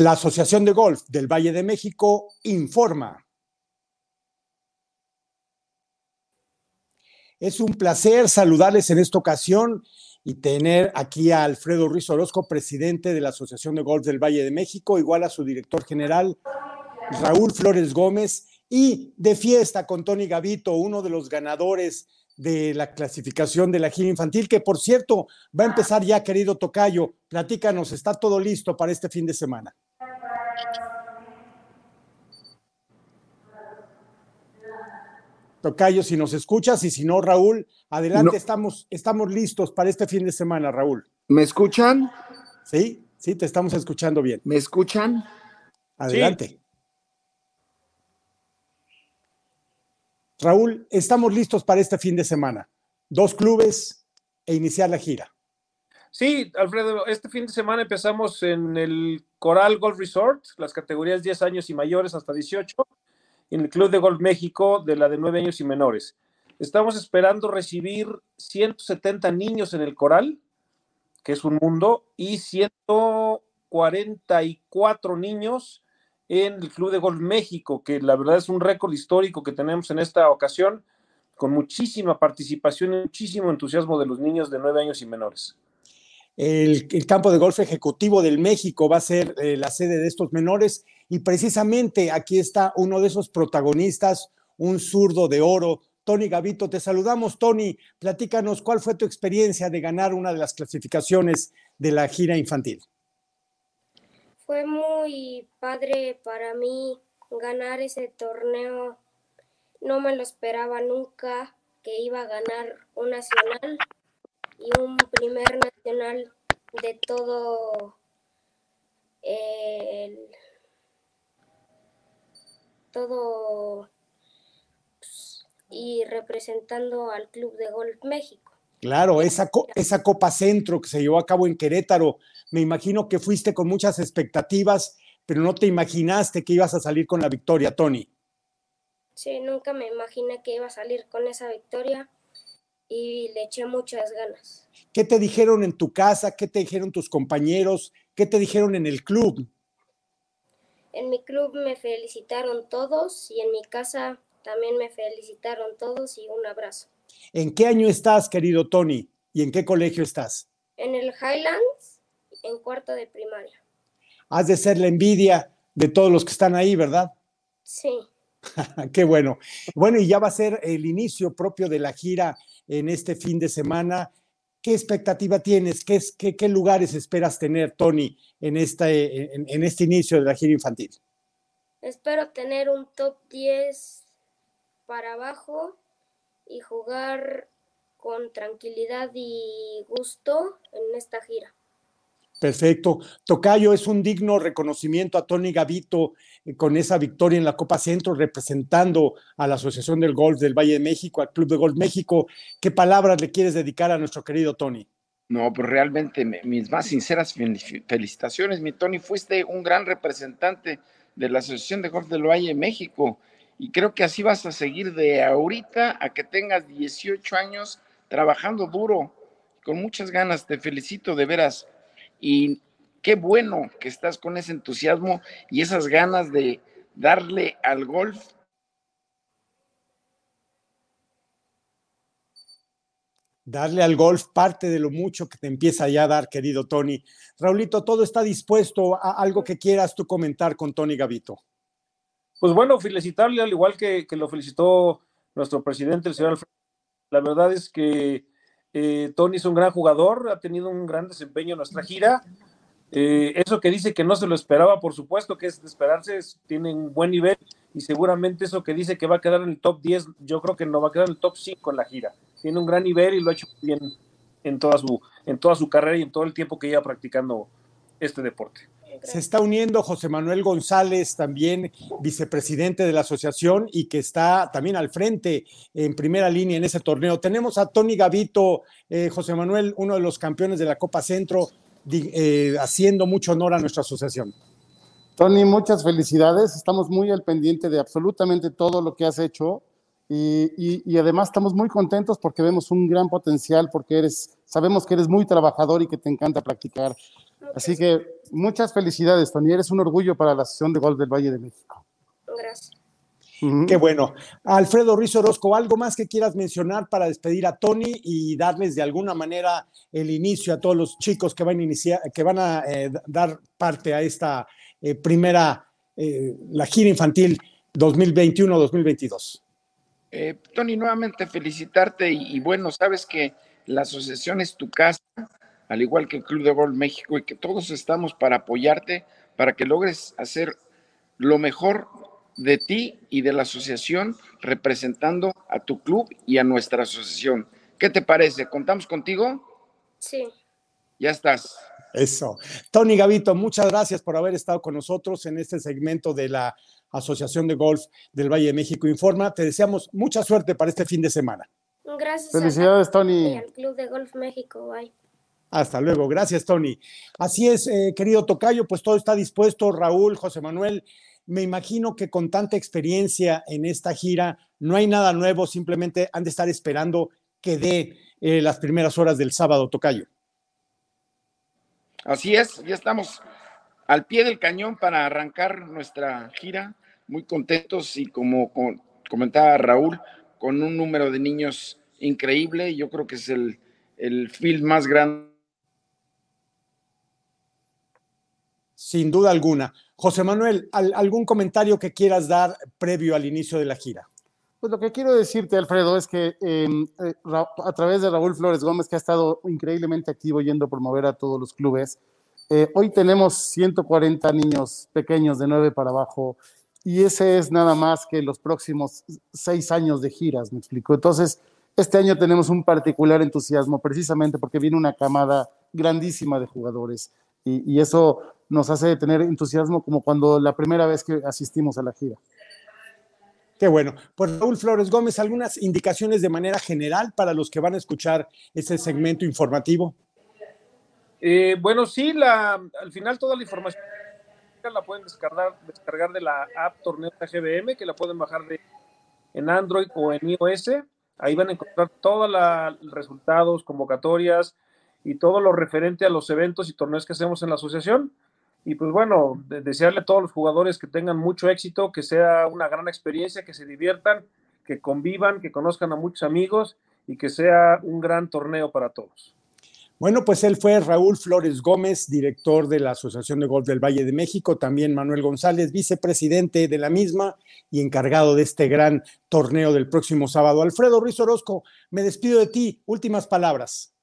La Asociación de Golf del Valle de México informa. Es un placer saludarles en esta ocasión y tener aquí a Alfredo Ruiz Orozco, presidente de la Asociación de Golf del Valle de México, igual a su director general, Raúl Flores Gómez, y de fiesta con Tony Gavito, uno de los ganadores de la clasificación de la gira infantil, que por cierto va a empezar ya, querido Tocayo. Platícanos, está todo listo para este fin de semana. Tocayo, si nos escuchas y si no, Raúl, adelante, estamos, estamos listos para este fin de semana, Raúl. ¿Me escuchan? Sí, sí, te estamos escuchando bien. ¿Me escuchan? Adelante. Raúl, estamos listos para este fin de semana. Dos clubes e iniciar la gira. Sí, Alfredo, este fin de semana empezamos en el Coral Golf Resort, las categorías 10 años y mayores hasta 18, en el Club de Golf México de la de 9 años y menores. Estamos esperando recibir 170 niños en el Coral, que es un mundo, y 144 niños en el Club de Golf México, que la verdad es un récord histórico que tenemos en esta ocasión, con muchísima participación y muchísimo entusiasmo de los niños de 9 años y menores. El, campo de golf ejecutivo del México va a ser eh, la sede de estos menores y precisamente aquí está uno de esos protagonistas, un zurdo de oro. Tony Gavito, te saludamos, Tony. Platícanos cuál fue tu experiencia de ganar una de las clasificaciones de la gira infantil. Fue muy padre para mí ganar ese torneo. No me lo esperaba nunca que iba a ganar un nacional y un primer nacional de todo el todo y representando al Club de Golf México. Claro, esa, esa Copa Centro que se llevó a cabo en Querétaro, me imagino que fuiste con muchas expectativas, pero no te imaginaste que ibas a salir con la victoria, Tony. Sí, nunca me imaginé que iba a salir con esa victoria y le eché muchas ganas. ¿Qué te dijeron en tu casa? ¿Qué te dijeron tus compañeros? ¿Qué te dijeron en el club? En mi club me felicitaron todos y en mi casa también me felicitaron todos y un abrazo. ¿En qué año estás, querido Tony? ¿Y en qué colegio estás? En el Highlands, en cuarto de primaria. Has de ser la envidia de todos los que están ahí, ¿verdad? Sí. Qué bueno. Bueno, y ya va a ser el inicio propio de la gira en este fin de semana. ¿Qué expectativa tienes? ¿Qué, lugares esperas tener, Tony, en este, en, este inicio de la gira infantil? Espero tener un top 10 para abajo y jugar con tranquilidad y gusto en esta gira. Perfecto. Tocayo, es un digno reconocimiento a Tony Gavito eh, con esa victoria en la Copa Centro, representando a la Asociación del Golf del Valle de México, al Club de Golf México. ¿Qué palabras le quieres dedicar a nuestro querido Tony? No, pues realmente mis más sinceras felicitaciones, mi Tony. Fuiste un gran representante de la Asociación de Golf del Valle de México y creo que así vas a seguir de ahorita a que tengas 18 años trabajando duro, con muchas ganas. Te felicito de veras y qué bueno que estás con ese entusiasmo y esas ganas de darle al golf. Darle al golf parte de lo mucho que te empieza ya a dar, querido Tony. Raulito, todo está dispuesto a algo que quieras tú comentar con Tony Gavito. Pues bueno, felicitarle al igual que, que lo felicitó nuestro presidente, el señor Alfredo. La verdad es que eh, Tony es un gran jugador, ha tenido un gran desempeño en nuestra gira. Eh, eso que dice que no se lo esperaba, por supuesto que es de esperarse, tiene un buen nivel y seguramente eso que dice que va a quedar en el top 10, yo creo que no va a quedar en el top 5 en la gira. Tiene un gran nivel y lo ha hecho bien en toda su, en toda su carrera y en todo el tiempo que lleva practicando este deporte. Se está uniendo José Manuel González, también vicepresidente de la asociación y que está también al frente en primera línea en ese torneo. Tenemos a Tony Gavito, eh, José Manuel, uno de los campeones de la Copa Centro, eh, haciendo mucho honor a nuestra asociación. Tony, muchas felicidades. Estamos muy al pendiente de absolutamente todo lo que has hecho y, y, además estamos muy contentos porque vemos un gran potencial, porque eres, sabemos que eres muy trabajador y que te encanta practicar. Así que muchas felicidades, Tony. Eres un orgullo para la Asociación de Golf del Valle de México. Gracias. Qué bueno. Alfredo Ruiz Orozco, ¿algo más que quieras mencionar para despedir a Tony y darles de alguna manera el inicio a todos los chicos que van a, iniciar, que van a eh, dar parte a esta eh, primera, eh, la gira infantil 2021-2022? Tony, nuevamente felicitarte y, y, bueno, sabes que la asociación es tu casa, al igual que el Club de Golf México y que todos estamos para apoyarte, para que logres hacer lo mejor de ti y de la asociación representando a tu club y a nuestra asociación. ¿Qué te parece? ¿Contamos contigo? Sí. Ya estás. Eso. Tony Gavito, muchas gracias por haber estado con nosotros en este segmento de la Asociación de Golf del Valle de México Informa. Te deseamos mucha suerte para este fin de semana. Gracias. Felicidades, Tony. Y al Club de Golf México. Bye. Hasta luego. Gracias, Tony. Así es, eh, querido Tocayo, pues todo está dispuesto. Raúl, José Manuel, me imagino que con tanta experiencia en esta gira, no hay nada nuevo, simplemente han de estar esperando que dé eh, las primeras horas del sábado, Tocayo. Así es, ya estamos al pie del cañón para arrancar nuestra gira, muy contentos y como comentaba Raúl, con un número de niños increíble, yo creo que es el, el field más grande. Sin duda alguna. José Manuel, ¿algún comentario que quieras dar previo al inicio de la gira? Pues lo que quiero decirte, Alfredo, es que em, eh, a través de Raúl Flores Gómez, que ha estado increíblemente activo yendo a promover a todos los clubes, eh, hoy tenemos 140 niños pequeños de 9 para abajo y ese es nada más que los próximos seis años de giras, me explico. Entonces, este año tenemos un particular entusiasmo precisamente porque viene una camada grandísima de jugadores y, y eso nos hace tener entusiasmo como cuando la primera vez que asistimos a la gira. Qué bueno. Pues Raúl Flores Gómez, ¿algunas indicaciones de manera general para los que van a escuchar este segmento informativo? Eh, bueno, sí, la, al final toda la información la pueden descargar, descargar de la app Torneo GBM, que la pueden bajar de, en Android o en iOS. Ahí van a encontrar todos los resultados, convocatorias y todo lo referente a los eventos y torneos que hacemos en la asociación. Y pues bueno, desearle a todos los jugadores que tengan mucho éxito, que sea una gran experiencia, que se diviertan, que convivan, que conozcan a muchos amigos y que sea un gran torneo para todos. Bueno, pues él fue Raúl Flores Gómez, director de la Asociación de Golf del Valle de México, también Manuel González, vicepresidente de la misma y encargado de este gran torneo del próximo sábado. Alfredo Ruiz Orozco, me despido de ti. Últimas palabras.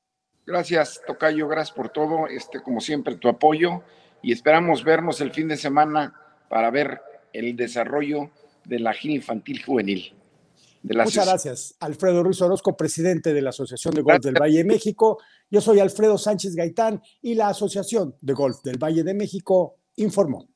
Gracias, Tocayo, gracias por todo, este, como siempre, tu apoyo y esperamos vernos el fin de semana para ver el desarrollo de la gira infantil juvenil. Muchas gracias, Alfredo Ruiz Orozco, presidente de la Asociación de Golf del Valle de México. Yo soy Alfredo Sánchez Gaitán y la Asociación de Golf del Valle de México informó.